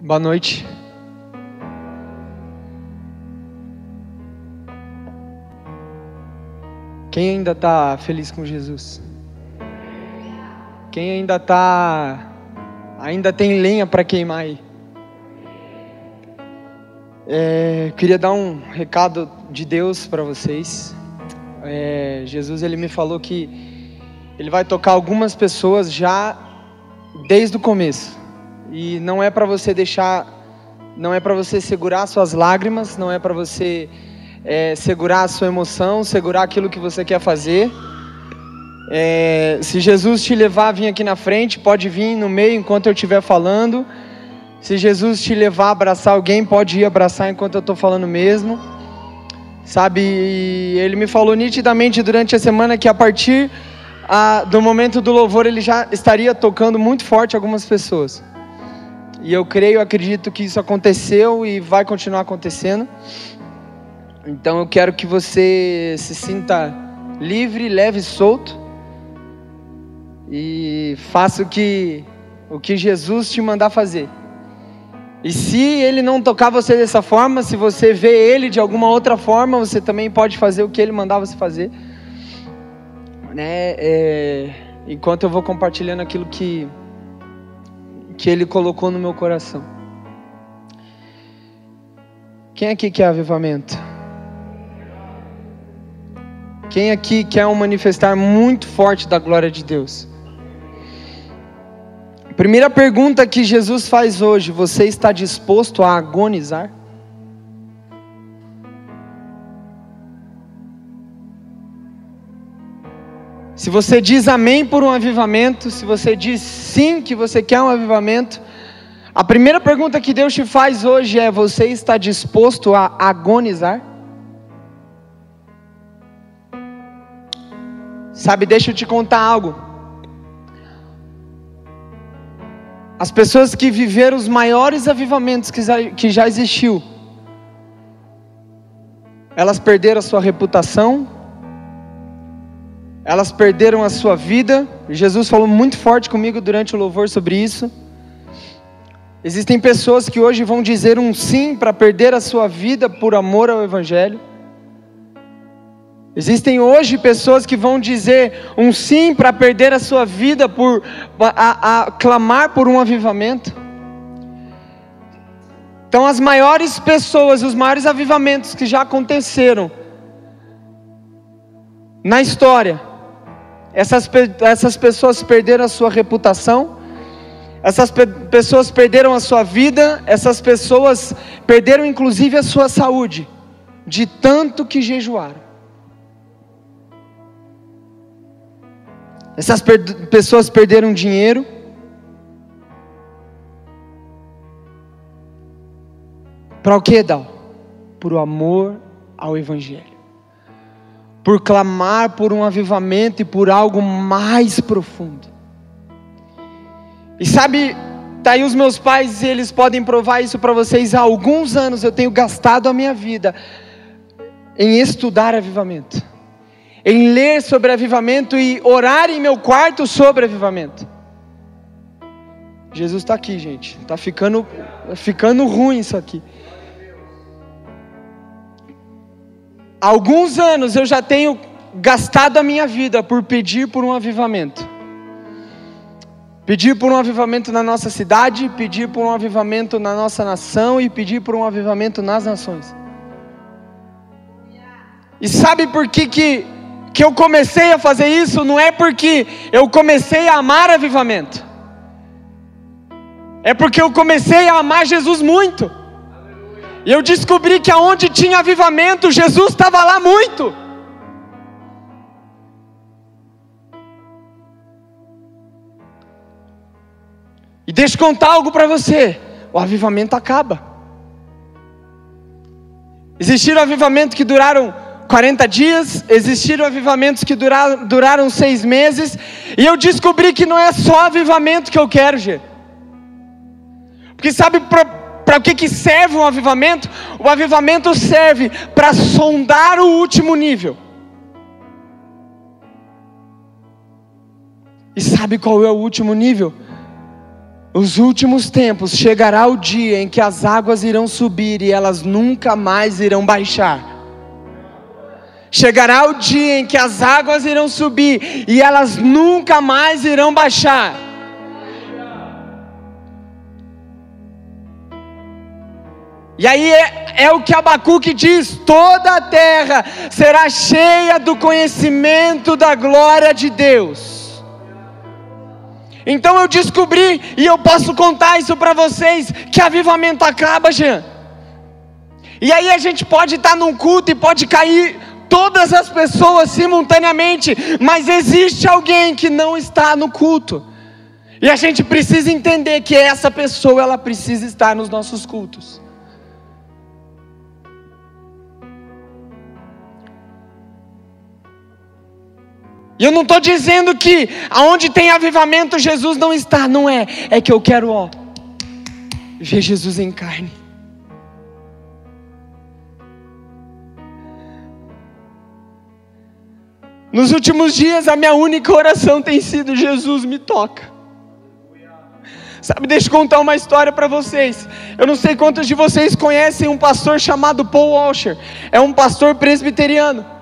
Boa noite. Quem ainda está feliz com Jesus? Quem ainda está, ainda tem lenha para queimar aí? É, queria dar um recado de Deus para vocês. É, Jesus ele me falou que ele vai tocar algumas pessoas já desde o começo. E não é para você deixar, não é para você segurar suas lágrimas, não é para você é, segurar a sua emoção, segurar aquilo que você quer fazer. É, se Jesus te levar a vir aqui na frente, pode vir no meio enquanto eu estiver falando. Se Jesus te levar a abraçar alguém, pode ir abraçar enquanto eu estou falando mesmo. Sabe, ele me falou nitidamente durante a semana que a partir a, do momento do louvor ele já estaria tocando muito forte algumas pessoas. E eu creio, acredito que isso aconteceu e vai continuar acontecendo. Então eu quero que você se sinta livre, leve e solto. E faça o que, o que Jesus te mandar fazer. E se ele não tocar você dessa forma, se você vê ele de alguma outra forma, você também pode fazer o que ele mandar você fazer. Né? É, enquanto eu vou compartilhando aquilo que que Ele colocou no meu coração. Quem aqui quer avivamento? Quem aqui quer um manifestar muito forte da glória de Deus? Primeira pergunta que Jesus faz hoje: você está disposto a agonizar? Se você diz amém por um avivamento, se você diz sim que você quer um avivamento, a primeira pergunta que Deus te faz hoje é: você está disposto a agonizar? Sabe, deixa eu te contar algo. As pessoas que viveram os maiores avivamentos que já, existiu, elas perderam a sua reputação, elas perderam a sua vida. Jesus falou muito forte comigo durante o louvor sobre isso. Existem pessoas que hoje vão dizer um sim para perder a sua vida por amor ao Evangelho. Existem hoje pessoas que vão dizer um sim para perder a sua vida por a, a, clamar por um avivamento. Então, as maiores pessoas, os maiores avivamentos que já aconteceram na história, essas, essas pessoas perderam a sua reputação, essas pe pessoas perderam a sua vida, essas pessoas perderam inclusive a sua saúde, de tanto que jejuaram. Essas per pessoas perderam dinheiro. Para o que, Dal? Por o amor ao Evangelho por clamar por um avivamento e por algo mais profundo. E sabe, tá aí os meus pais, eles podem provar isso para vocês. Há alguns anos eu tenho gastado a minha vida em estudar avivamento, em ler sobre avivamento e orar em meu quarto sobre avivamento. Jesus está aqui, gente. Está ficando, ficando ruim isso aqui. Alguns anos eu já tenho gastado a minha vida por pedir por um avivamento. Pedir por um avivamento na nossa cidade, pedir por um avivamento na nossa nação e pedir por um avivamento nas nações. E sabe por que, que, que eu comecei a fazer isso? Não é porque eu comecei a amar avivamento, é porque eu comecei a amar Jesus muito. E eu descobri que aonde tinha avivamento, Jesus estava lá muito. E deixa eu contar algo para você: o avivamento acaba. Existiram avivamentos que duraram 40 dias, existiram avivamentos que duraram, duraram seis meses, e eu descobri que não é só avivamento que eu quero, Gê. Porque sabe, para o que, que serve um avivamento? O avivamento serve para sondar o último nível. E sabe qual é o último nível? os últimos tempos chegará o dia em que as águas irão subir e elas nunca mais irão baixar. Chegará o dia em que as águas irão subir e elas nunca mais irão baixar. E aí é, é, o que Abacuque diz: toda a terra será cheia do conhecimento da glória de Deus. Então eu descobri, e eu posso contar isso para vocês, que avivamento acaba, Jean. E aí a gente pode estar num culto e pode cair todas as pessoas simultaneamente, mas existe alguém que não está no culto. E a gente precisa entender que essa pessoa ela precisa estar nos nossos cultos. E eu não estou dizendo que aonde tem avivamento Jesus não está, não é. É que eu quero, ó, ver Jesus em carne. Nos últimos dias, a minha única oração tem sido: Jesus me toca. Sabe, deixa eu contar uma história para vocês. Eu não sei quantos de vocês conhecem um pastor chamado Paul Washer. É um pastor presbiteriano.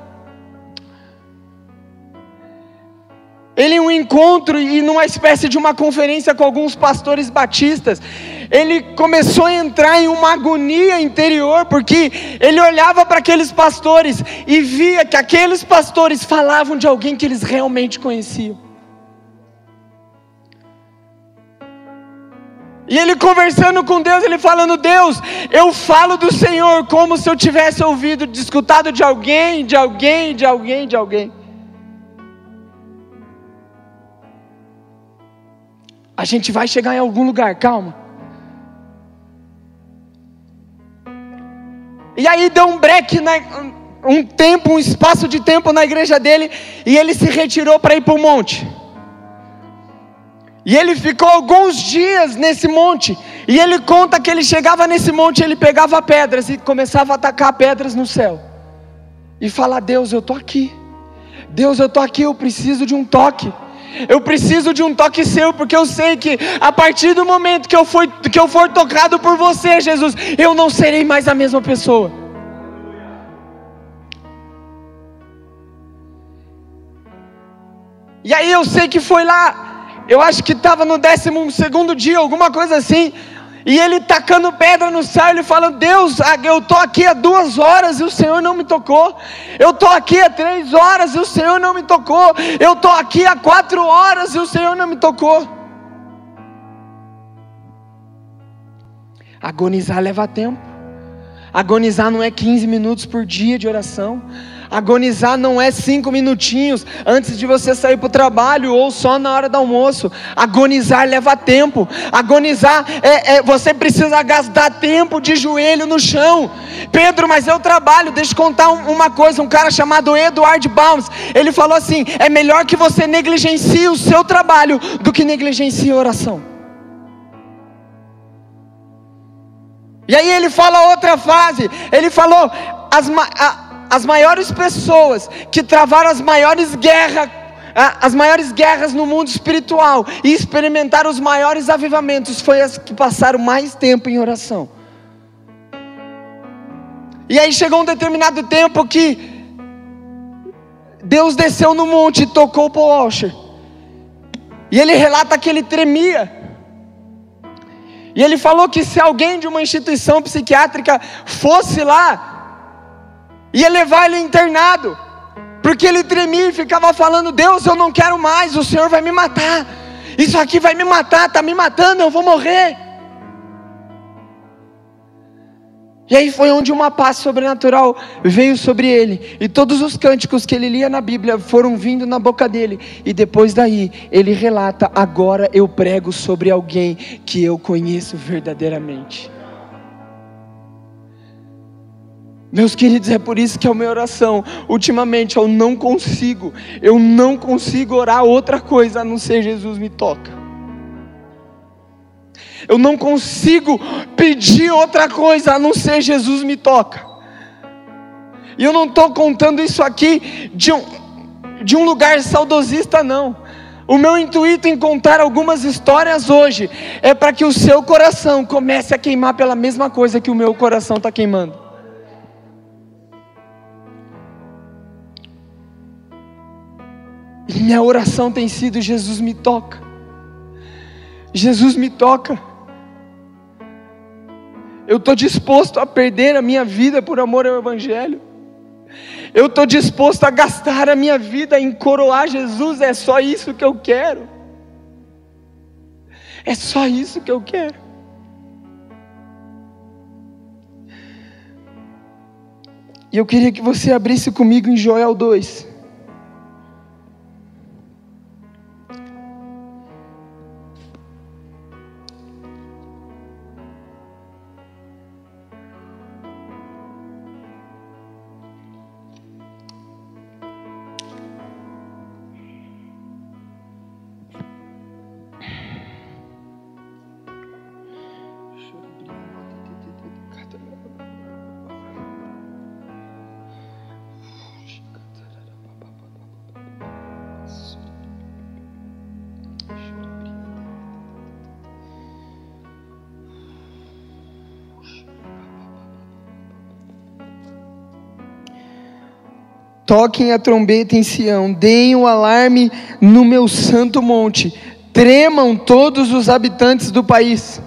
Ele em um encontro e numa espécie de uma conferência com alguns pastores batistas, ele começou a entrar em uma agonia interior, porque ele olhava para aqueles pastores e via que aqueles pastores falavam de alguém que eles realmente conheciam. E ele conversando com Deus, ele falando: Deus, eu falo do Senhor como se eu tivesse ouvido, escutado de alguém, de alguém, de alguém, de alguém. A gente vai chegar em algum lugar, calma. E aí deu um break, na, um tempo, um espaço de tempo na igreja dele, e ele se retirou para ir para o monte. E ele ficou alguns dias nesse monte. E ele conta que ele chegava nesse monte, ele pegava pedras e começava a atacar pedras no céu. E falar: Deus, eu estou aqui. Deus, eu estou aqui, eu preciso de um toque. Eu preciso de um toque seu, porque eu sei que a partir do momento que eu for, que eu for tocado por você, Jesus, eu não serei mais a mesma pessoa. E aí eu sei que foi lá, eu acho que estava no décimo segundo dia, alguma coisa assim. E ele tacando pedra no céu, ele falando: Deus, eu estou aqui há duas horas e o Senhor não me tocou. Eu estou aqui há três horas e o Senhor não me tocou. Eu estou aqui há quatro horas e o Senhor não me tocou. Agonizar leva tempo. Agonizar não é 15 minutos por dia de oração. Agonizar não é cinco minutinhos antes de você sair para o trabalho ou só na hora do almoço. Agonizar leva tempo. Agonizar é, é, você precisa gastar tempo de joelho no chão. Pedro, mas eu trabalho. Deixa eu contar uma coisa. Um cara chamado Edward Baums, ele falou assim: é melhor que você negligencie o seu trabalho do que negligencie a oração. E aí ele fala outra frase. Ele falou as a, as maiores pessoas que travaram as maiores guerras, as maiores guerras no mundo espiritual e experimentaram os maiores avivamentos foi as que passaram mais tempo em oração. E aí chegou um determinado tempo que Deus desceu no monte e tocou Paul Washer. E ele relata que ele tremia. E ele falou que se alguém de uma instituição psiquiátrica fosse lá, ia levar ele internado, porque ele tremia e ficava falando: Deus, eu não quero mais, o Senhor vai me matar, isso aqui vai me matar, está me matando, eu vou morrer. E aí foi onde uma paz sobrenatural veio sobre ele, e todos os cânticos que ele lia na Bíblia foram vindo na boca dele, e depois daí ele relata: agora eu prego sobre alguém que eu conheço verdadeiramente. Meus queridos, é por isso que é a minha oração. Ultimamente eu não consigo, eu não consigo orar outra coisa a não ser Jesus me toca. Eu não consigo pedir outra coisa a não ser Jesus me toca. E eu não estou contando isso aqui de um, de um lugar saudosista, não. O meu intuito em contar algumas histórias hoje é para que o seu coração comece a queimar pela mesma coisa que o meu coração está queimando. E minha oração tem sido: Jesus me toca. Jesus me toca. Eu estou disposto a perder a minha vida por amor ao Evangelho. Eu estou disposto a gastar a minha vida em coroar Jesus, é só isso que eu quero. É só isso que eu quero. E eu queria que você abrisse comigo em Joel 2. Toquem a trombeta em Sião, deem o um alarme no meu santo monte, tremam todos os habitantes do país,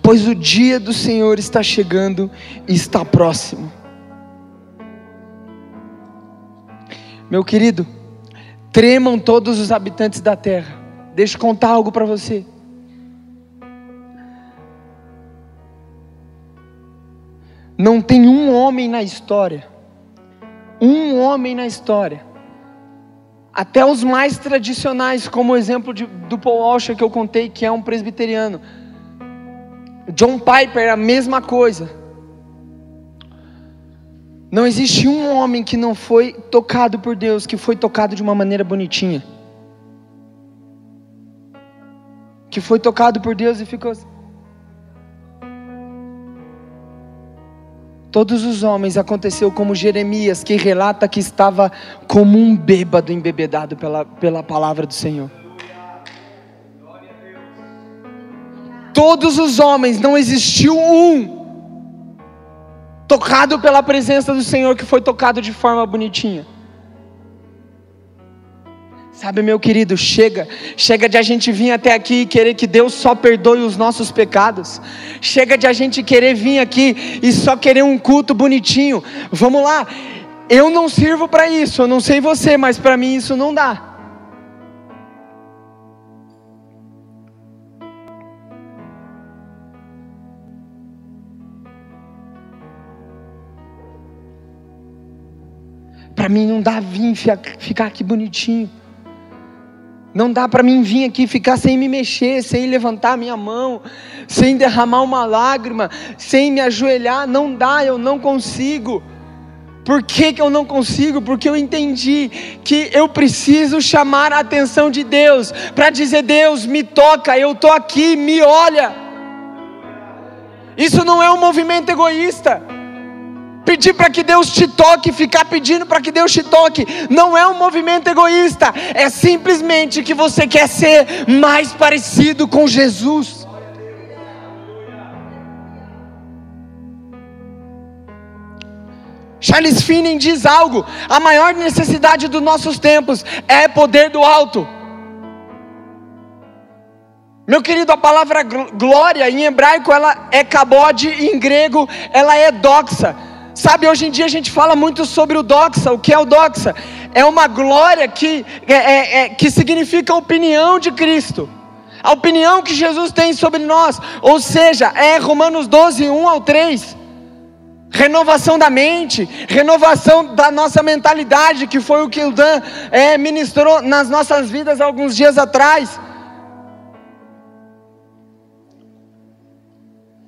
pois o dia do Senhor está chegando e está próximo. Meu querido, tremam todos os habitantes da terra. Deixa eu contar algo para você. Não tem um homem na história um homem na história. Até os mais tradicionais, como o exemplo de, do Paul Washer que eu contei, que é um presbiteriano. John Piper, a mesma coisa. Não existe um homem que não foi tocado por Deus, que foi tocado de uma maneira bonitinha. Que foi tocado por Deus e ficou assim. Todos os homens aconteceu como Jeremias, que relata que estava como um bêbado embebedado pela, pela palavra do Senhor. Todos os homens, não existiu um tocado pela presença do Senhor que foi tocado de forma bonitinha. Sabe, meu querido, chega, chega de a gente vir até aqui e querer que Deus só perdoe os nossos pecados. Chega de a gente querer vir aqui e só querer um culto bonitinho. Vamos lá. Eu não sirvo para isso, eu não sei você, mas para mim isso não dá. Para mim não dá vir ficar aqui bonitinho. Não dá para mim vir aqui ficar sem me mexer, sem levantar a minha mão, sem derramar uma lágrima, sem me ajoelhar. Não dá, eu não consigo. Por que, que eu não consigo? Porque eu entendi que eu preciso chamar a atenção de Deus para dizer: Deus, me toca, eu estou aqui, me olha. Isso não é um movimento egoísta. Pedir para que Deus te toque, ficar pedindo para que Deus te toque, não é um movimento egoísta, é simplesmente que você quer ser mais parecido com Jesus. Charles Finney diz algo: a maior necessidade dos nossos tempos é poder do alto. Meu querido, a palavra glória em hebraico ela é kabod, em grego ela é doxa. Sabe, hoje em dia a gente fala muito sobre o doxa. O que é o doxa? É uma glória que, é, é, é, que significa a opinião de Cristo. A opinião que Jesus tem sobre nós. Ou seja, é Romanos 12, 1 ao 3. Renovação da mente, renovação da nossa mentalidade, que foi o que o Dan é, ministrou nas nossas vidas alguns dias atrás.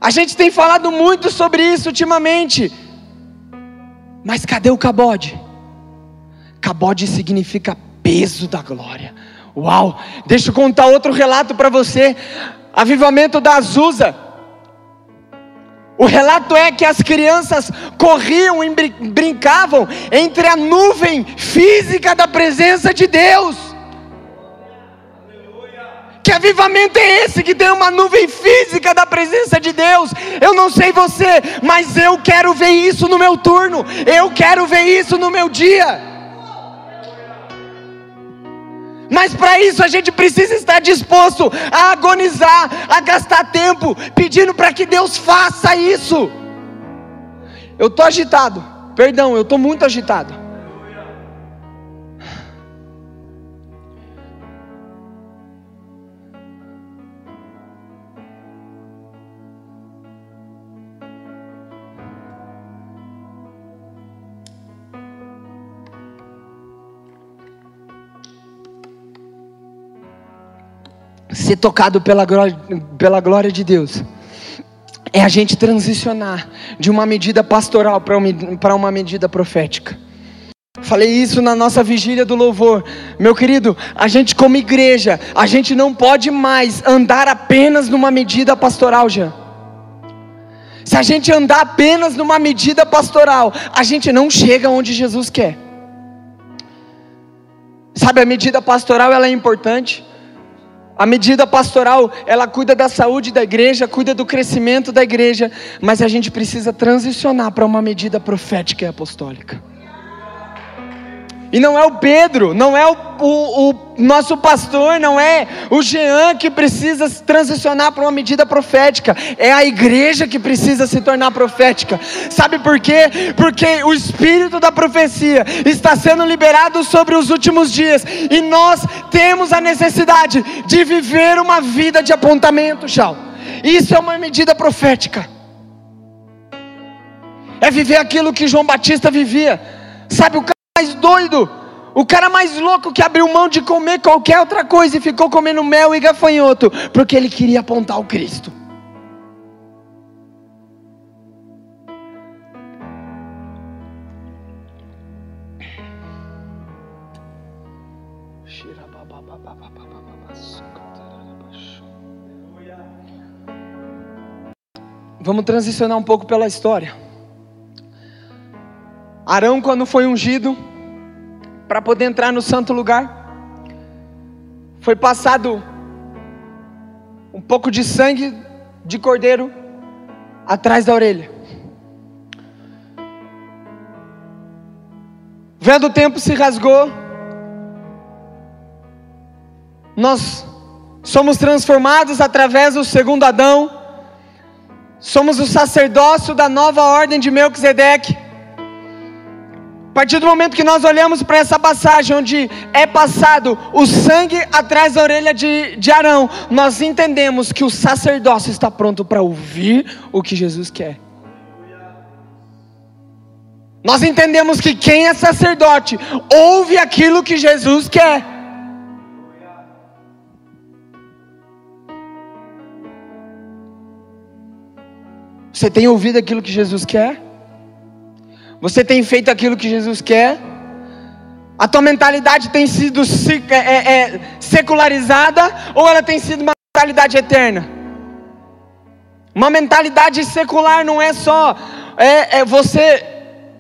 A gente tem falado muito sobre isso ultimamente. Mas cadê o cabode? Cabode significa peso da glória. Uau! Deixa eu contar outro relato para você. Avivamento da Azusa. O relato é que as crianças corriam e brincavam entre a nuvem física da presença de Deus. Avivamento é esse que tem uma nuvem física da presença de Deus? Eu não sei você, mas eu quero ver isso no meu turno, eu quero ver isso no meu dia. Mas para isso a gente precisa estar disposto a agonizar, a gastar tempo, pedindo para que Deus faça isso. Eu estou agitado, perdão, eu estou muito agitado. Ser tocado pela glória, pela glória de Deus é a gente transicionar de uma medida pastoral para uma medida profética. Falei isso na nossa vigília do louvor. Meu querido, a gente como igreja, a gente não pode mais andar apenas numa medida pastoral, já. Se a gente andar apenas numa medida pastoral, a gente não chega onde Jesus quer. Sabe, a medida pastoral ela é importante. A medida pastoral, ela cuida da saúde da igreja, cuida do crescimento da igreja, mas a gente precisa transicionar para uma medida profética e apostólica. E não é o Pedro, não é o, o, o, nosso pastor, não é o Jean que precisa se transicionar para uma medida profética, é a igreja que precisa se tornar profética. Sabe por quê? Porque o espírito da profecia está sendo liberado sobre os últimos dias e nós temos a necessidade de viver uma vida de apontamento, Chau. Isso é uma medida profética. É viver aquilo que João Batista vivia. Sabe o mais doido, o cara mais louco que abriu mão de comer qualquer outra coisa e ficou comendo mel e gafanhoto, porque ele queria apontar o Cristo. Vamos transicionar um pouco pela história. Arão, quando foi ungido, para poder entrar no santo lugar, foi passado um pouco de sangue de cordeiro atrás da orelha. Vendo o tempo se rasgou, nós somos transformados através do segundo Adão, somos o sacerdócio da nova ordem de Melquisedeque partir do momento que nós olhamos para essa passagem, onde é passado o sangue atrás da orelha de, de Arão, nós entendemos que o sacerdócio está pronto para ouvir o que Jesus quer. Nós entendemos que quem é sacerdote ouve aquilo que Jesus quer. Você tem ouvido aquilo que Jesus quer? Você tem feito aquilo que Jesus quer? A tua mentalidade tem sido é, é, é, secularizada ou ela tem sido uma mentalidade eterna? Uma mentalidade secular não é só é, é você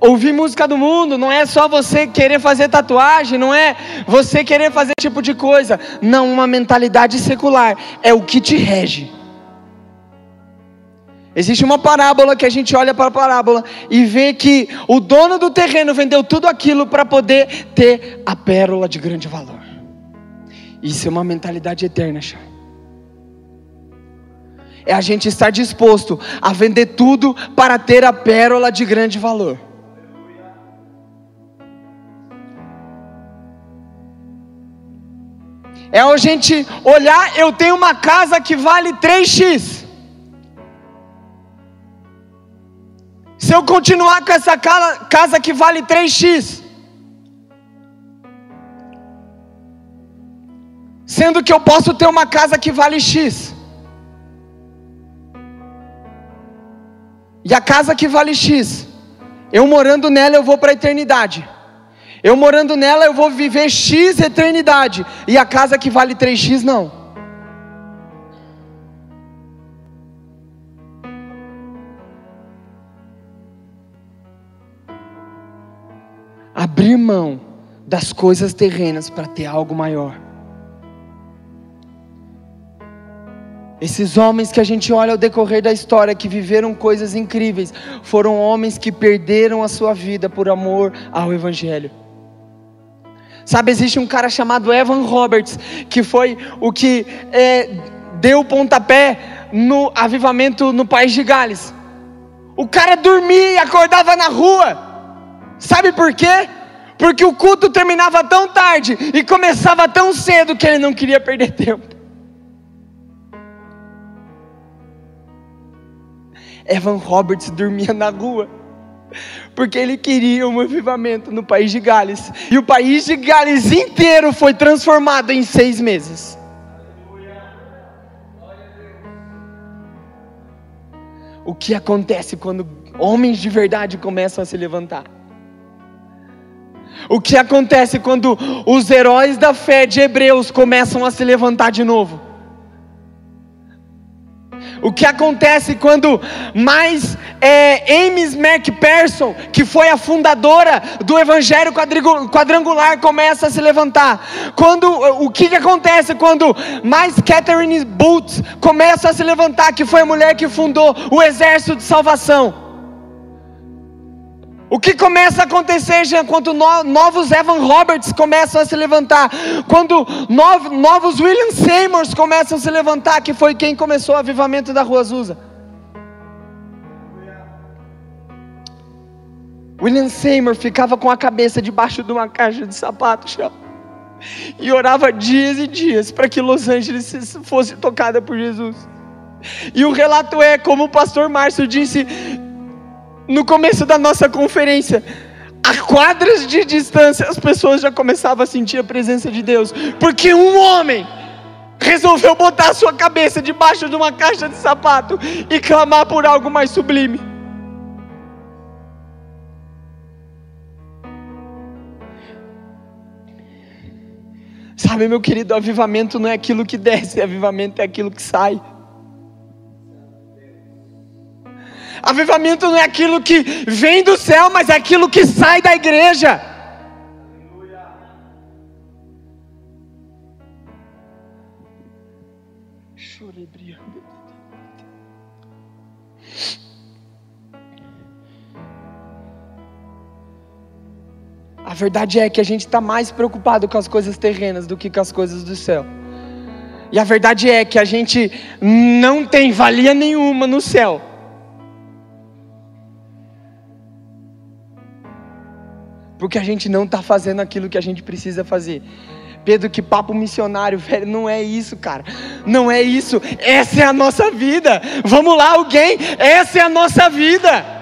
ouvir música do mundo, não é só você querer fazer tatuagem, não é você querer fazer tipo de coisa. Não, uma mentalidade secular é o que te rege. Existe uma parábola que a gente olha para a parábola e vê que o dono do terreno vendeu tudo aquilo para poder ter a pérola de grande valor. Isso é uma mentalidade eterna, chá. É a gente estar disposto a vender tudo para ter a pérola de grande valor. É a gente olhar, eu tenho uma casa que vale 3x. Se eu continuar com essa casa que vale 3x, sendo que eu posso ter uma casa que vale X, e a casa que vale X, eu morando nela eu vou para a eternidade. Eu morando nela eu vou viver X eternidade, e a casa que vale 3x não. Abrir mão das coisas terrenas para ter algo maior. Esses homens que a gente olha ao decorrer da história, que viveram coisas incríveis, foram homens que perderam a sua vida por amor ao Evangelho. Sabe, existe um cara chamado Evan Roberts, que foi o que é, deu o pontapé no avivamento no país de Gales. O cara dormia e acordava na rua. Sabe por quê? Porque o culto terminava tão tarde e começava tão cedo que ele não queria perder tempo. Evan Roberts dormia na rua, porque ele queria um avivamento no país de Gales, e o país de Gales inteiro foi transformado em seis meses. O que acontece quando homens de verdade começam a se levantar? O que acontece quando os heróis da fé de Hebreus começam a se levantar de novo? O que acontece quando mais é, Ames McPherson, que foi a fundadora do Evangelho quadrangular, começa a se levantar? Quando o que, que acontece quando mais Catherine Booth começa a se levantar, que foi a mulher que fundou o Exército de Salvação? O que começa a acontecer, Jean, quando novos Evan Roberts começam a se levantar, quando novos William Seymours começam a se levantar, que foi quem começou o avivamento da Rua Azusa. William Seymour ficava com a cabeça debaixo de uma caixa de sapato, Jean, e orava dias e dias para que Los Angeles fosse tocada por Jesus. E o relato é, como o pastor Márcio disse, no começo da nossa conferência, a quadras de distância, as pessoas já começavam a sentir a presença de Deus, porque um homem resolveu botar a sua cabeça debaixo de uma caixa de sapato e clamar por algo mais sublime. Sabe, meu querido, avivamento não é aquilo que desce, avivamento é aquilo que sai. Avivamento não é aquilo que vem do céu, mas é aquilo que sai da igreja. A verdade é que a gente está mais preocupado com as coisas terrenas do que com as coisas do céu. E a verdade é que a gente não tem valia nenhuma no céu porque a gente não está fazendo aquilo que a gente precisa fazer. Pedro, que papo missionário, velho, não é isso, cara. Não é isso. Essa é a nossa vida. Vamos lá, alguém. Essa é a nossa vida.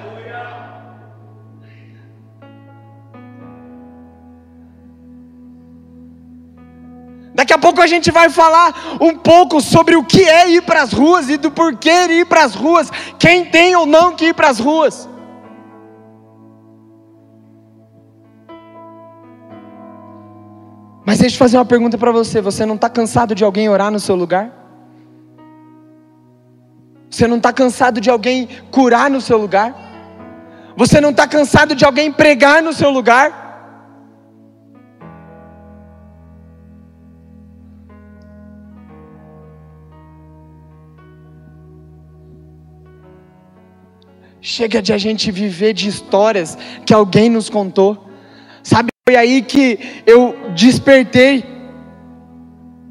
Daqui a pouco a gente vai falar um pouco sobre o que é ir para as ruas e do porquê ir para as ruas, quem tem ou não que ir para as ruas. Mas deixa eu fazer uma pergunta para você: você não está cansado de alguém orar no seu lugar? Você não está cansado de alguém curar no seu lugar? Você não está cansado de alguém pregar no seu lugar? Chega de a gente viver de histórias que alguém nos contou. Sabe, foi aí que eu despertei.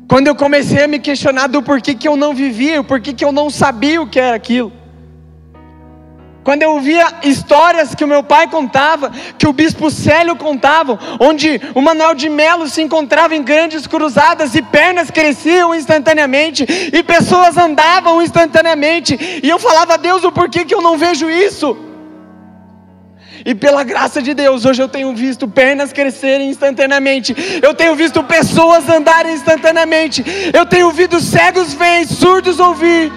Quando eu comecei a me questionar do porquê que eu não vivia, o porquê que eu não sabia o que era aquilo. Quando eu via histórias que o meu pai contava, que o bispo Célio contava, onde o Manuel de Melo se encontrava em grandes cruzadas e pernas cresciam instantaneamente e pessoas andavam instantaneamente, e eu falava, Deus, o porquê que eu não vejo isso? E pela graça de Deus, hoje eu tenho visto pernas crescerem instantaneamente. Eu tenho visto pessoas andarem instantaneamente. Eu tenho ouvido cegos ver, surdos ouvir.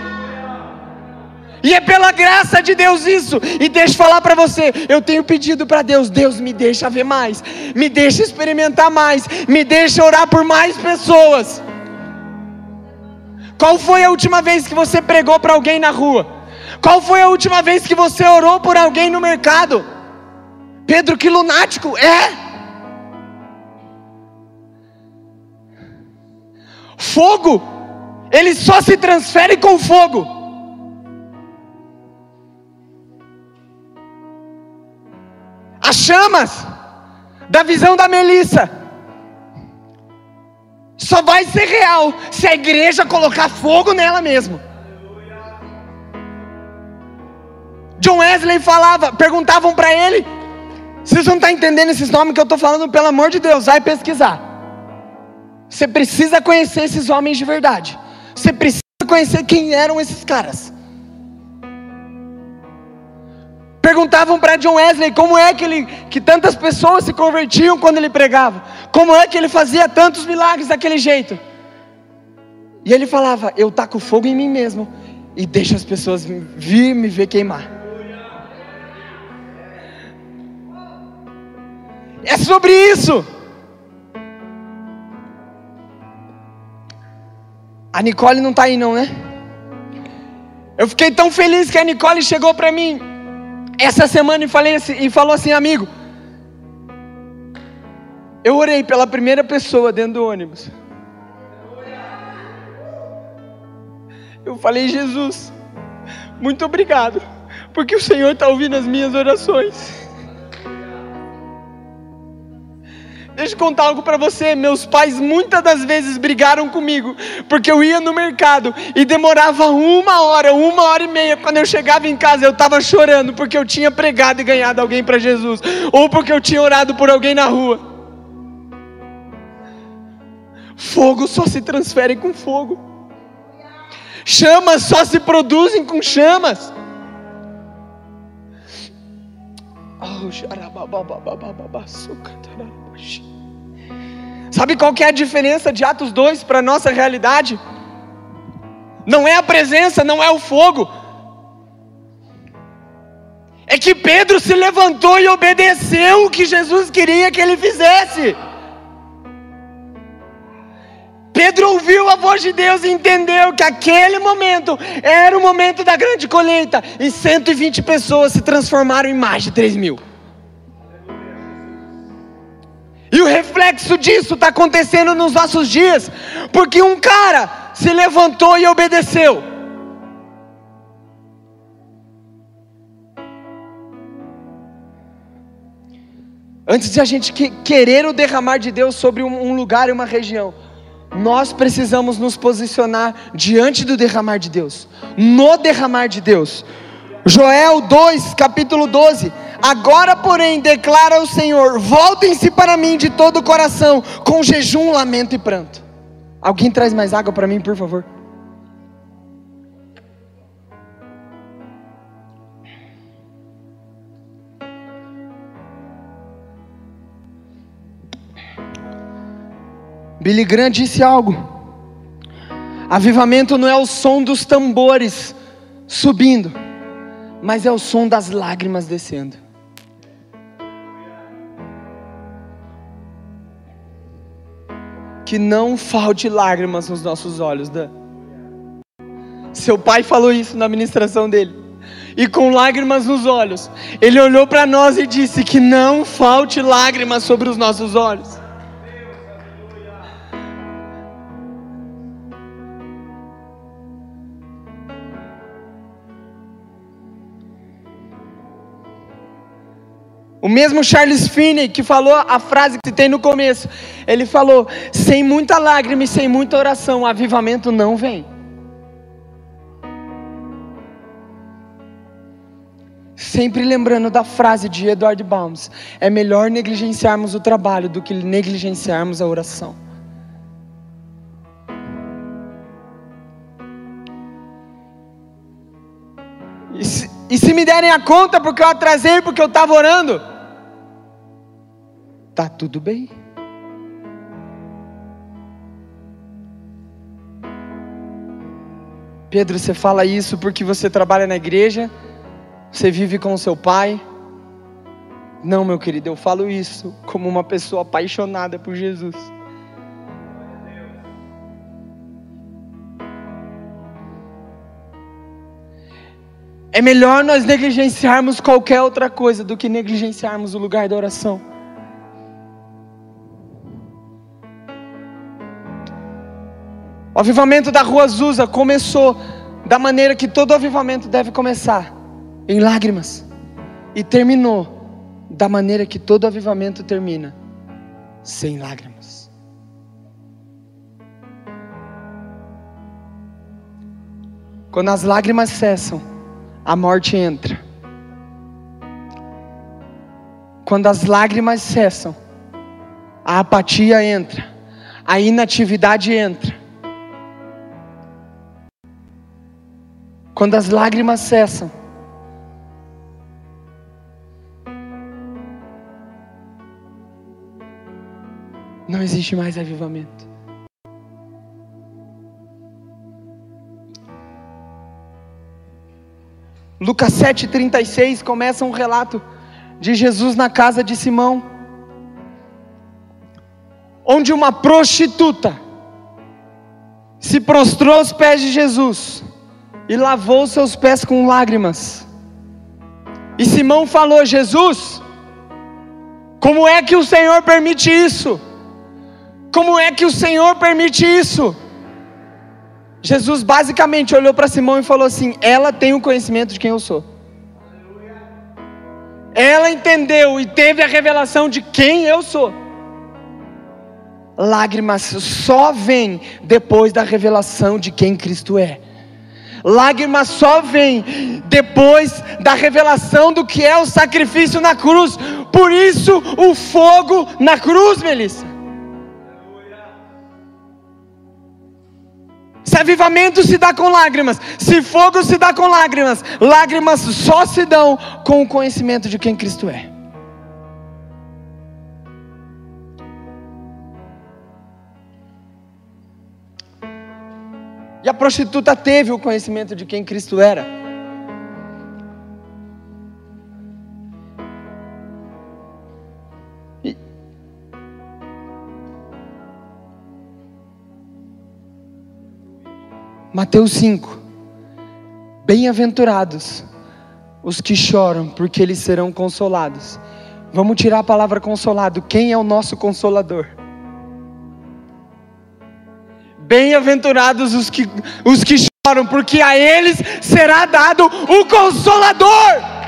E é pela graça de Deus isso. E deixa eu falar para você, eu tenho pedido para Deus, Deus me deixa ver mais, me deixa experimentar mais, me deixa orar por mais pessoas. Qual foi a última vez que você pregou para alguém na rua? Qual foi a última vez que você orou por alguém no mercado? Pedro, que lunático! É! Fogo! ele só se transfere com fogo. As chamas da visão da Melissa só vai ser real se a igreja colocar fogo nela mesmo. John Wesley falava, perguntavam para ele, vocês não estão tá entendendo esses nomes que eu estou falando, pelo amor de Deus, vai pesquisar. Você precisa conhecer esses homens de verdade. Você precisa conhecer quem eram esses caras. Perguntavam para John Wesley como é que, ele, que tantas pessoas se convertiam quando ele pregava. Como é que ele fazia tantos milagres daquele jeito. E ele falava: Eu taco fogo em mim mesmo e deixo as pessoas vir me ver queimar. É sobre isso. A Nicole não está aí não, né? Eu fiquei tão feliz que a Nicole chegou para mim essa semana e, falei assim, e falou assim, amigo. Eu orei pela primeira pessoa dentro do ônibus. Eu falei, Jesus, muito obrigado, porque o Senhor está ouvindo as minhas orações. Deixa eu contar algo para você. Meus pais muitas das vezes brigaram comigo, porque eu ia no mercado e demorava uma hora, uma hora e meia. Quando eu chegava em casa, eu estava chorando porque eu tinha pregado e ganhado alguém para Jesus, ou porque eu tinha orado por alguém na rua. Fogo só se transfere com fogo, chamas só se produzem com chamas. Sabe qual que é a diferença de Atos 2 para a nossa realidade? Não é a presença, não é o fogo. É que Pedro se levantou e obedeceu o que Jesus queria que ele fizesse. Pedro ouviu a voz de Deus e entendeu que aquele momento era o momento da grande colheita. E 120 pessoas se transformaram em mais de 3 mil. E o reflexo disso está acontecendo nos nossos dias, porque um cara se levantou e obedeceu. Antes de a gente querer o derramar de Deus sobre um lugar e uma região, nós precisamos nos posicionar diante do derramar de Deus, no derramar de Deus. Joel 2, capítulo 12. Agora, porém, declara o Senhor: voltem-se para mim de todo o coração, com jejum, lamento e pranto. Alguém traz mais água para mim, por favor? Billy Graham disse algo. Avivamento não é o som dos tambores subindo, mas é o som das lágrimas descendo. Que não falte lágrimas nos nossos olhos, Dan. Seu pai falou isso na ministração dele. E com lágrimas nos olhos, ele olhou para nós e disse: Que não falte lágrimas sobre os nossos olhos. O mesmo Charles Finney que falou a frase que tem no começo, ele falou: sem muita lágrima e sem muita oração, o avivamento não vem. Sempre lembrando da frase de Edward Baums: é melhor negligenciarmos o trabalho do que negligenciarmos a oração. E se, me derem a conta porque eu atrasei, porque eu estava orando, tá tudo bem. Pedro, você fala isso porque você trabalha na igreja, você vive com o seu pai. Não, meu querido, eu falo isso como uma pessoa apaixonada por Jesus. É melhor nós negligenciarmos qualquer outra coisa do que negligenciarmos o lugar da oração. O avivamento da Rua Azusa começou da maneira que todo avivamento deve começar, em lágrimas, e terminou da maneira que todo avivamento termina, sem lágrimas. Quando as lágrimas cessam, a morte entra. Quando as lágrimas cessam, a apatia entra, a inatividade entra. Quando as lágrimas cessam, não existe mais avivamento. Lucas 7,36 começa um relato de Jesus na casa de Simão, onde uma prostituta se prostrou aos pés de Jesus e lavou seus pés com lágrimas. E Simão falou: Jesus, como é que o Senhor permite isso? Como é que o Senhor permite isso? Jesus basicamente olhou para Simão e falou assim: Ela tem o conhecimento de quem eu sou. Ela entendeu e teve a revelação de quem eu sou. Lágrimas só vêm depois da revelação de quem Cristo é. Lágrimas só vêm depois da revelação do que é o sacrifício na cruz. Por isso o fogo na cruz, Melissa. Se avivamento se dá com lágrimas, se fogo se dá com lágrimas, lágrimas só se dão com o conhecimento de quem Cristo é. E a prostituta teve o conhecimento de quem Cristo era. Mateus 5. Bem-aventurados os que choram, porque eles serão consolados. Vamos tirar a palavra consolado. Quem é o nosso consolador? Bem-aventurados os que, os que choram, porque a eles será dado o consolador.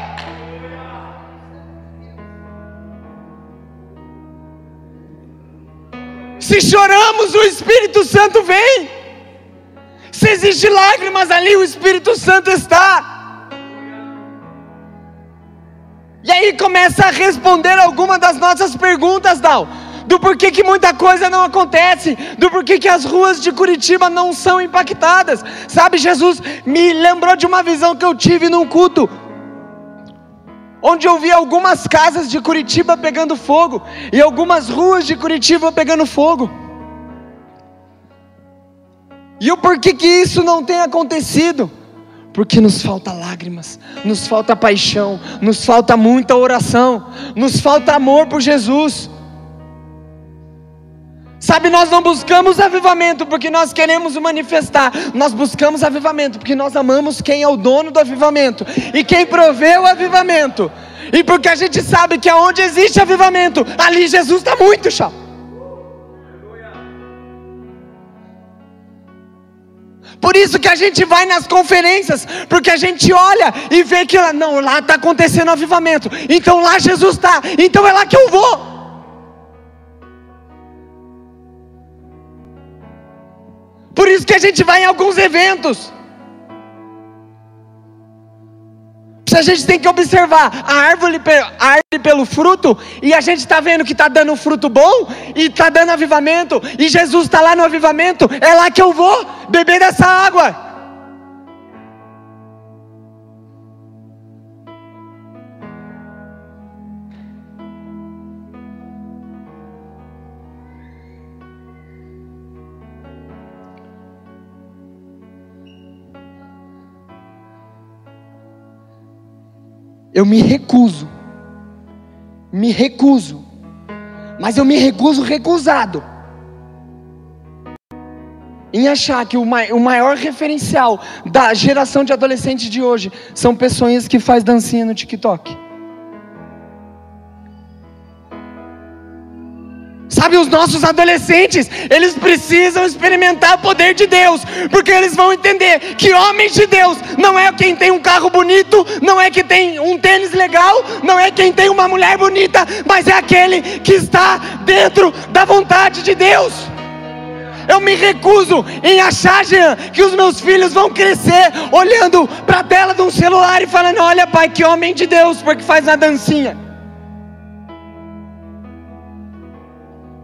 Se choramos, o Espírito Santo vem. Se existe lágrimas ali, o Espírito Santo está. E aí começa a responder alguma das nossas perguntas, Dal. Do porquê que muita coisa não acontece, do porquê que as ruas de Curitiba não são impactadas. Sabe, Jesus me lembrou de uma visão que eu tive num culto, onde eu vi algumas casas de Curitiba pegando fogo e algumas ruas de Curitiba pegando fogo. E o porquê que isso não tem acontecido? Porque nos falta lágrimas, nos falta paixão, nos falta muita oração, nos falta amor por Jesus. Sabe, nós não buscamos avivamento porque nós queremos manifestar, nós buscamos avivamento porque nós amamos quem é o dono do avivamento e quem provê o avivamento, e porque a gente sabe que aonde existe avivamento, ali Jesus está muito, chão. Por isso que a gente vai nas conferências, porque a gente olha e vê que lá, não, lá está acontecendo avivamento, então lá Jesus está, então é lá que eu vou. Por isso que a gente vai em alguns eventos. A gente tem que observar a árvore, a árvore pelo fruto, e a gente está vendo que está dando fruto bom, e está dando avivamento, e Jesus está lá no avivamento, é lá que eu vou beber dessa água. Eu me recuso. Me recuso. Mas eu me recuso recusado. Em achar que o maior referencial da geração de adolescentes de hoje são pessoas que faz dancinha no TikTok. Sabe, os nossos adolescentes, eles precisam experimentar o poder de Deus, porque eles vão entender que homens de Deus não é quem tem um carro bonito, não é quem tem um tênis legal, não é quem tem uma mulher bonita, mas é aquele que está dentro da vontade de Deus. Eu me recuso em achar, Jean, que os meus filhos vão crescer olhando para a tela de um celular e falando: Olha, pai, que homem de Deus, porque faz uma dancinha.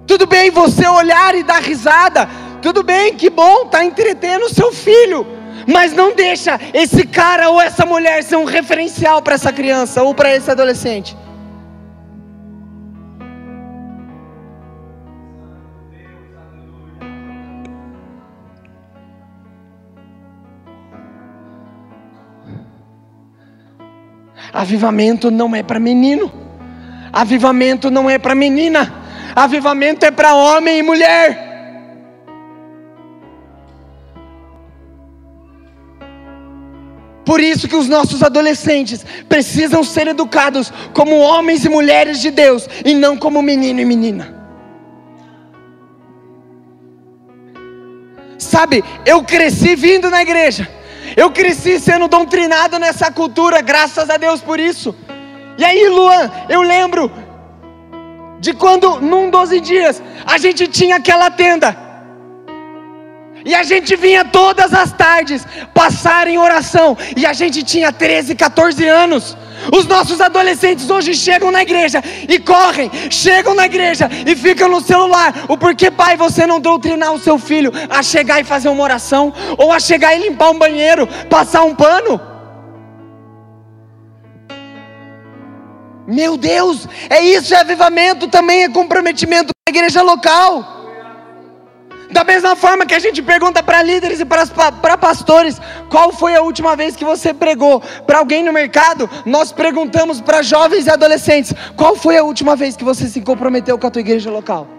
Tudo bem você olhar e dar risada. Tudo bem, que bom, tá entretendo o seu filho. Mas não deixa esse cara ou essa mulher ser um referencial para essa criança ou para esse adolescente. Avivamento não é para menino. Avivamento não é para menina. Avivamento é para homem e mulher. Por isso que os nossos adolescentes precisam ser educados como homens e mulheres de Deus e não como menino e menina. Sabe, eu cresci vindo na igreja. Eu cresci sendo doutrinado nessa cultura, graças a Deus por isso. E aí, Luan, eu lembro de quando, num 12 dias, a gente tinha aquela tenda. E a gente vinha todas as tardes passar em oração. E a gente tinha 13, 14 anos. Os nossos adolescentes hoje chegam na igreja e correm, chegam na igreja e ficam no celular. O porquê, pai, você não doutrinar o seu filho a chegar e fazer uma oração? Ou a chegar e limpar um banheiro, passar um pano? Meu Deus, é isso, é avivamento, também é comprometimento com a igreja local. Da mesma forma que a gente pergunta para líderes e para pastores, qual foi a última vez que você pregou? Para alguém no mercado, nós perguntamos para jovens e adolescentes, qual foi a última vez que você se comprometeu com a tua igreja local?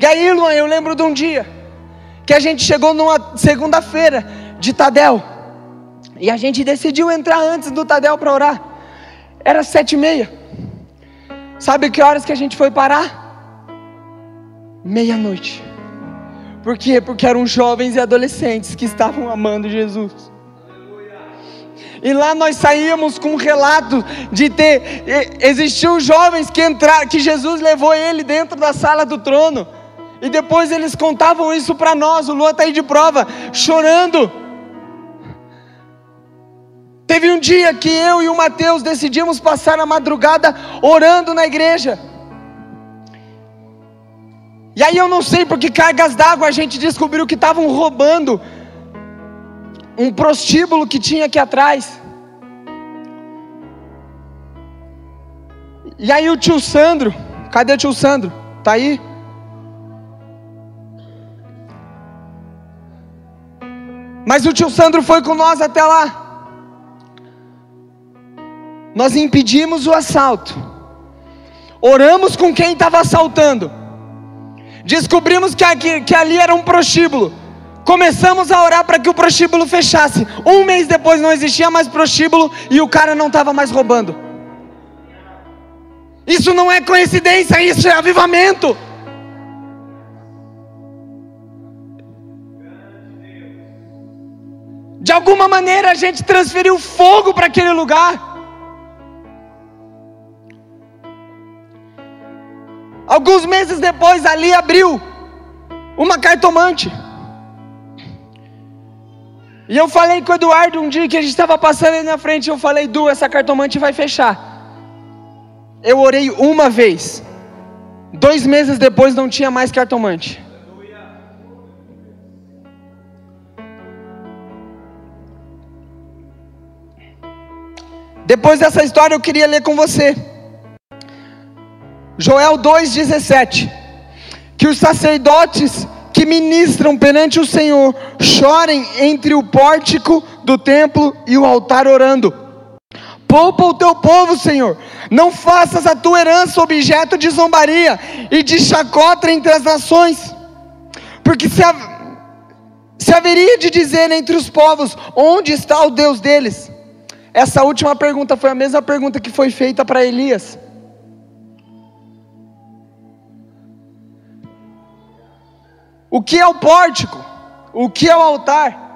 E aí, Luan, eu lembro de um dia que a gente chegou numa segunda-feira de Tadel e a gente decidiu entrar antes do Tadel para orar. Era sete e meia. Sabe que horas que a gente foi parar? Meia-noite. Por quê? Porque eram jovens e adolescentes que estavam amando Jesus. E lá nós saíamos com um relato de ter existiam jovens que entraram, que Jesus levou ele dentro da sala do trono e depois eles contavam isso para nós. O Lua está aí de prova, chorando. Teve um dia que eu e o Mateus decidimos passar a madrugada orando na igreja. E aí eu não sei por que cargas d'água a gente descobriu que estavam roubando um prostíbulo que tinha aqui atrás. E aí o tio Sandro, cadê o tio Sandro? Tá aí? Mas o tio Sandro foi com nós até lá. Nós impedimos o assalto. Oramos com quem estava assaltando. Descobrimos que, aqui, que ali era um prostíbulo. Começamos a orar para que o prostíbulo fechasse. Um mês depois não existia mais prostíbulo e o cara não estava mais roubando. Isso não é coincidência, isso é avivamento. De alguma maneira a gente transferiu fogo para aquele lugar. Alguns meses depois, ali abriu uma cartomante. E eu falei com o Eduardo um dia que a gente estava passando ali na frente. Eu falei, Du, essa cartomante vai fechar. Eu orei uma vez. Dois meses depois não tinha mais cartomante. Depois dessa história eu queria ler com você. Joel 2,17. Que os sacerdotes que ministram perante o Senhor chorem entre o pórtico do templo e o altar orando. Poupa o teu povo, Senhor. Não faças a tua herança objeto de zombaria e de chacota entre as nações. Porque se, Se haveria de dizer entre os povos: onde está o Deus deles? Essa última pergunta foi a mesma pergunta que foi feita para Elias. O que é o pórtico? O que é o altar?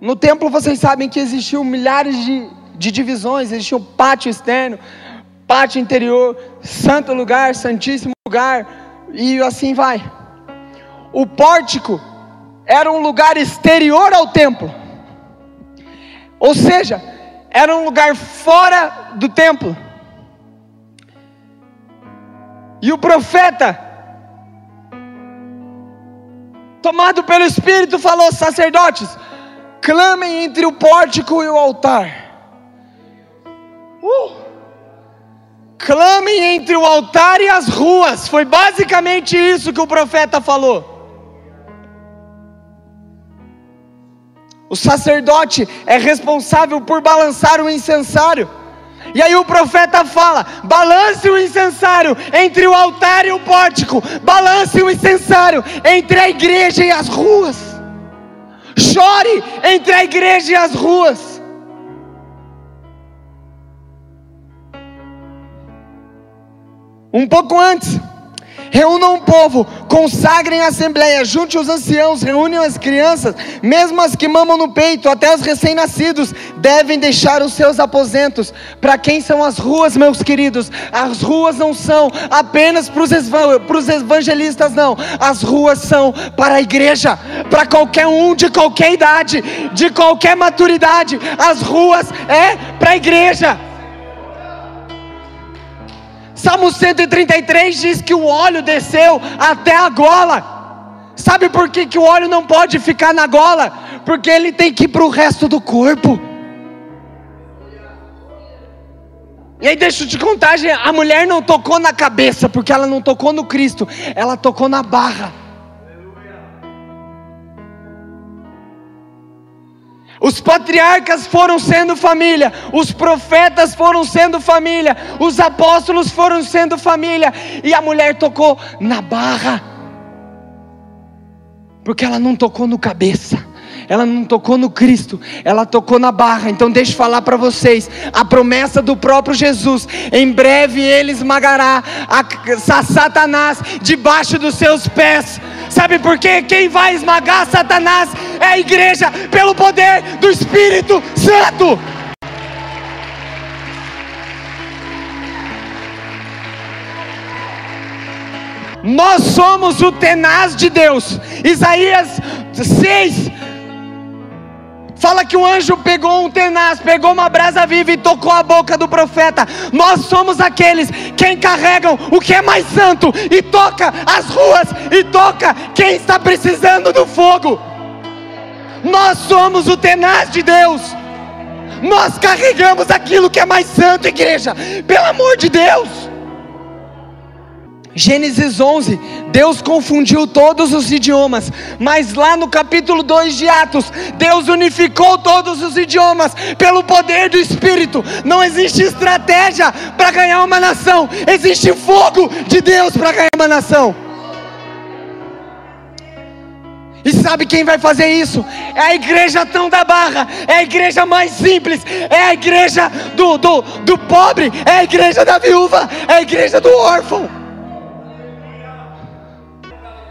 No templo vocês sabem que existiam milhares de, de divisões, existia o pátio externo, pátio interior, santo lugar, santíssimo lugar, e assim vai. O pórtico era um lugar exterior ao templo, ou seja, era um lugar fora do templo. E o profeta, tomado pelo Espírito, falou: sacerdotes, clamem entre o pórtico e o altar. Uh! Clamem entre o altar e as ruas. Foi basicamente isso que o profeta falou. O sacerdote é responsável por balançar o incensário. E aí o profeta fala: balance o incensário entre o altar e o pórtico, balance o incensário entre a igreja e as ruas chore entre a igreja e as ruas. Um pouco antes, Reúnam o povo, consagrem a assembleia, junte os anciãos, reúnem as crianças, mesmo as que mamam no peito, até os recém-nascidos, devem deixar os seus aposentos. Para quem são as ruas, meus queridos? As ruas não são apenas para os evangelistas, não. As ruas são para a igreja, para qualquer um de qualquer idade, de qualquer maturidade. As ruas é para a igreja. Salmo 133 diz que o óleo desceu até a gola. Sabe por que, que o óleo não pode ficar na gola? Porque ele tem que ir para o resto do corpo. E aí deixa eu te contar, a mulher não tocou na cabeça, porque ela não tocou no Cristo, ela tocou na barra. Os patriarcas foram sendo família, os profetas foram sendo família, os apóstolos foram sendo família, e a mulher tocou na barra, porque ela não tocou no cabeça, ela não tocou no Cristo, ela tocou na barra. Então, deixa eu falar para vocês: a promessa do próprio Jesus, em breve ele esmagará a Satanás debaixo dos seus pés. Sabe por quê? Quem vai esmagar Satanás é a igreja, pelo poder do Espírito Santo. Nós somos o tenaz de Deus. Isaías 6, Fala que o anjo pegou um tenaz, pegou uma brasa viva e tocou a boca do profeta. Nós somos aqueles que encarregam o que é mais santo e toca as ruas e toca quem está precisando do fogo. Nós somos o tenaz de Deus. Nós carregamos aquilo que é mais santo, igreja. Pelo amor de Deus. Gênesis 11, Deus confundiu todos os idiomas, mas lá no capítulo 2 de Atos, Deus unificou todos os idiomas pelo poder do Espírito. Não existe estratégia para ganhar uma nação, existe fogo de Deus para ganhar uma nação. E sabe quem vai fazer isso? É a igreja tão da barra, é a igreja mais simples, é a igreja do, do, do pobre, é a igreja da viúva, é a igreja do órfão.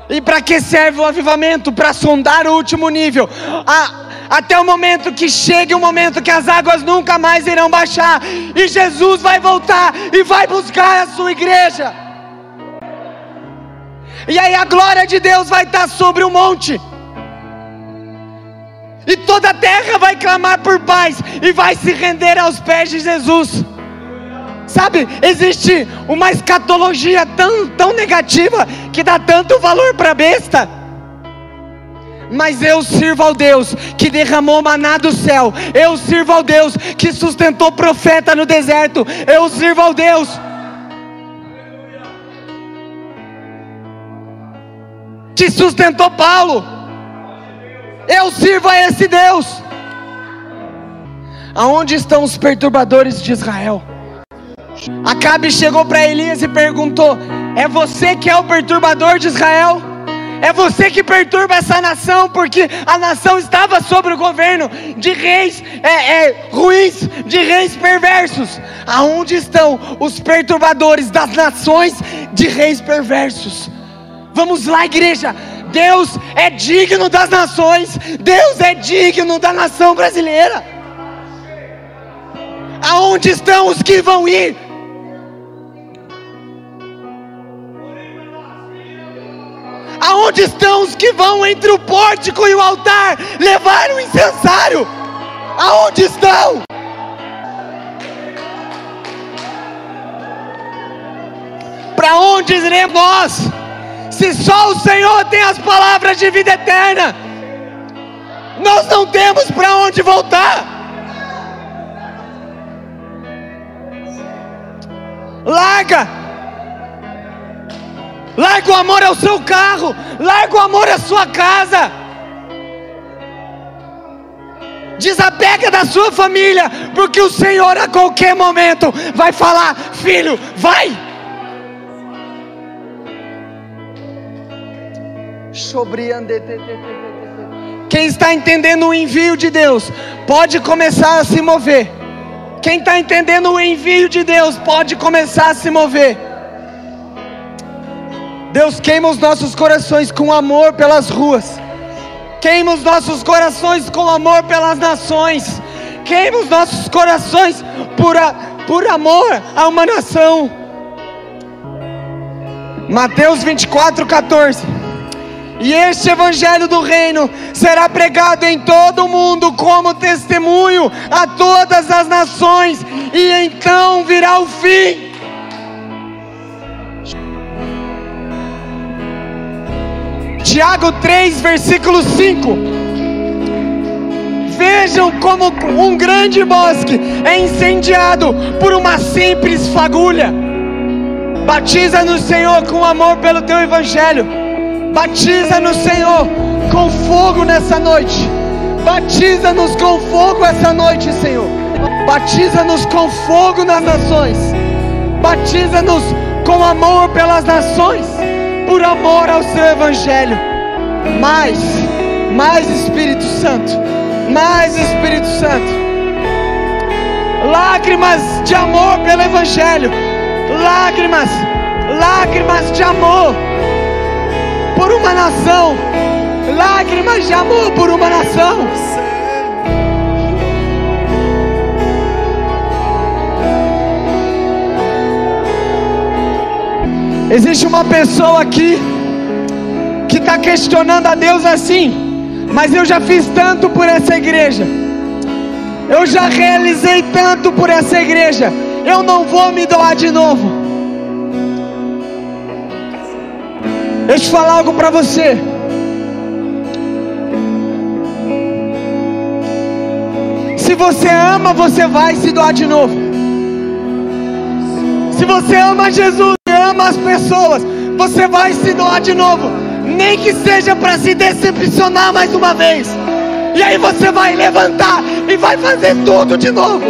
E para que serve o avivamento? Para sondar o último nível. A, até o momento que chegue o momento que as águas nunca mais irão baixar. E Jesus vai voltar e vai buscar a sua igreja. E aí a glória de Deus vai estar sobre o monte. E toda a terra vai clamar por paz e vai se render aos pés de Jesus. Sabe, existe uma escatologia tão, tão negativa que dá tanto valor para besta. Mas eu sirvo ao Deus que derramou maná do céu. Eu sirvo ao Deus que sustentou profeta no deserto. Eu sirvo ao Deus. Que sustentou Paulo. Eu sirvo a esse Deus. Aonde estão os perturbadores de Israel? Acabe chegou para Elias e perguntou: É você que é o perturbador de Israel? É você que perturba essa nação, porque a nação estava sob o governo de reis é, é, ruins, de reis perversos. Aonde estão os perturbadores das nações de reis perversos? Vamos lá, igreja. Deus é digno das nações, Deus é digno da nação brasileira. Aonde estão os que vão ir? Aonde estão os que vão entre o pórtico e o altar levar o incensário? Aonde estão? Para onde iremos nós? Se só o Senhor tem as palavras de vida eterna, nós não temos para onde voltar. Larga, larga o amor ao seu carro, larga o amor à sua casa. Desapega da sua família, porque o Senhor a qualquer momento vai falar: Filho, vai. Quem está entendendo o envio de Deus, pode começar a se mover. Quem está entendendo o envio de Deus, pode começar a se mover. Deus queima os nossos corações com amor pelas ruas. Queima os nossos corações com amor pelas nações. Queima os nossos corações por, a, por amor a uma nação. Mateus 24, 14. E este evangelho do reino será pregado em todo o mundo como testemunho a todas as nações, e então virá o fim. Tiago 3, versículo 5. Vejam como um grande bosque é incendiado por uma simples fagulha. Batiza no Senhor com amor pelo teu evangelho Batiza-nos, Senhor, com fogo nessa noite. Batiza-nos com fogo essa noite, Senhor. Batiza-nos com fogo nas nações. Batiza-nos com amor pelas nações, por amor ao seu evangelho. Mais, mais Espírito Santo, mais Espírito Santo. Lágrimas de amor pelo evangelho. Lágrimas, lágrimas de amor por uma nação, lágrimas de amor por uma nação. Existe uma pessoa aqui que está questionando a Deus assim, mas eu já fiz tanto por essa igreja, eu já realizei tanto por essa igreja, eu não vou me doar de novo. Deixa eu falar algo para você. Se você ama, você vai se doar de novo. Se você ama Jesus e ama as pessoas, você vai se doar de novo. Nem que seja para se decepcionar mais uma vez. E aí você vai levantar e vai fazer tudo de novo.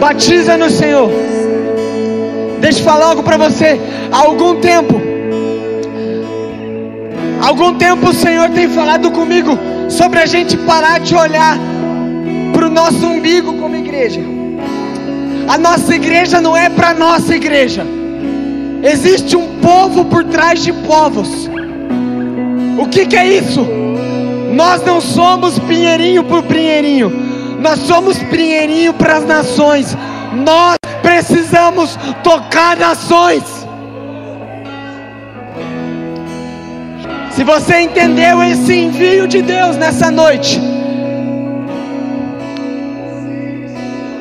Batiza no Senhor. Deixa eu falar algo para você. Há algum tempo, algum tempo o Senhor tem falado comigo sobre a gente parar de olhar para o nosso umbigo como igreja. A nossa igreja não é para nossa igreja. Existe um povo por trás de povos. O que, que é isso? Nós não somos pinheirinho por pinheirinho. Nós somos pinheirinho para as nações. Nós precisamos tocar nações. Se você entendeu esse envio de Deus nessa noite,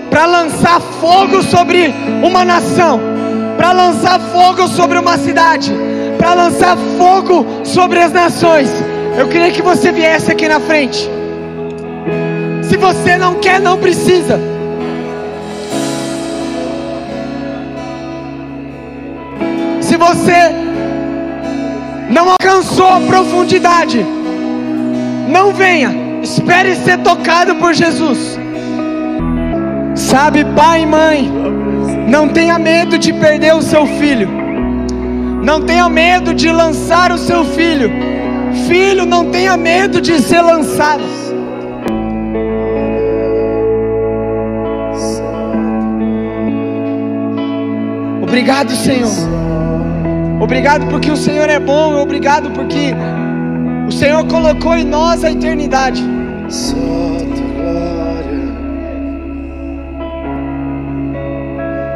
para lançar fogo sobre uma nação, para lançar fogo sobre uma cidade, para lançar fogo sobre as nações, eu queria que você viesse aqui na frente. Se você não quer, não precisa. Se você não alcançou a profundidade, não venha. Espere ser tocado por Jesus. Sabe, pai e mãe, Não tenha medo de perder o seu filho. Não tenha medo de lançar o seu filho. Filho, não tenha medo de ser lançado. Obrigado, Senhor. Obrigado porque o Senhor é bom. Obrigado porque o Senhor colocou em nós a eternidade.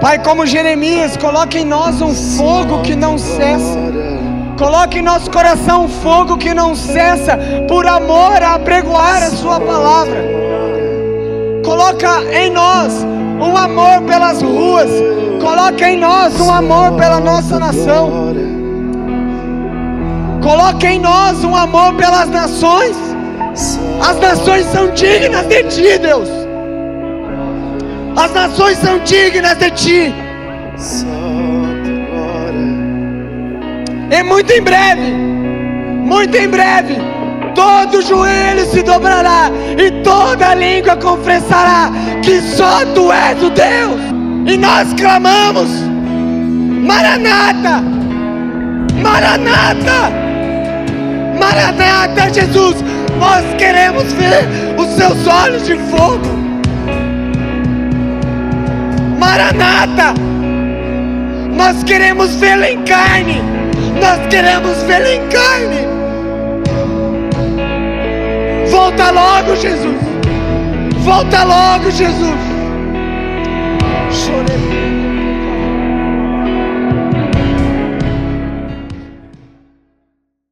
Pai, como Jeremias, coloque em nós um fogo que não cessa. Coloque em nosso coração um fogo que não cessa, por amor a apregoar a Sua palavra. Coloca em nós um amor pelas ruas. Coloca em nós um amor pela nossa nação. Coloca em nós um amor pelas nações. As nações são dignas de Ti, Deus. As nações são dignas de ti. E muito em breve, muito em breve, todo joelho se dobrará e toda língua confessará que só tu és o Deus. E nós clamamos: Maranata! Maranata! Maranata, Jesus! Nós queremos ver os seus olhos de fogo. Maranata. Nós queremos vê-lo em carne. Nós queremos vê-lo em carne. Volta logo, Jesus. Volta logo, Jesus.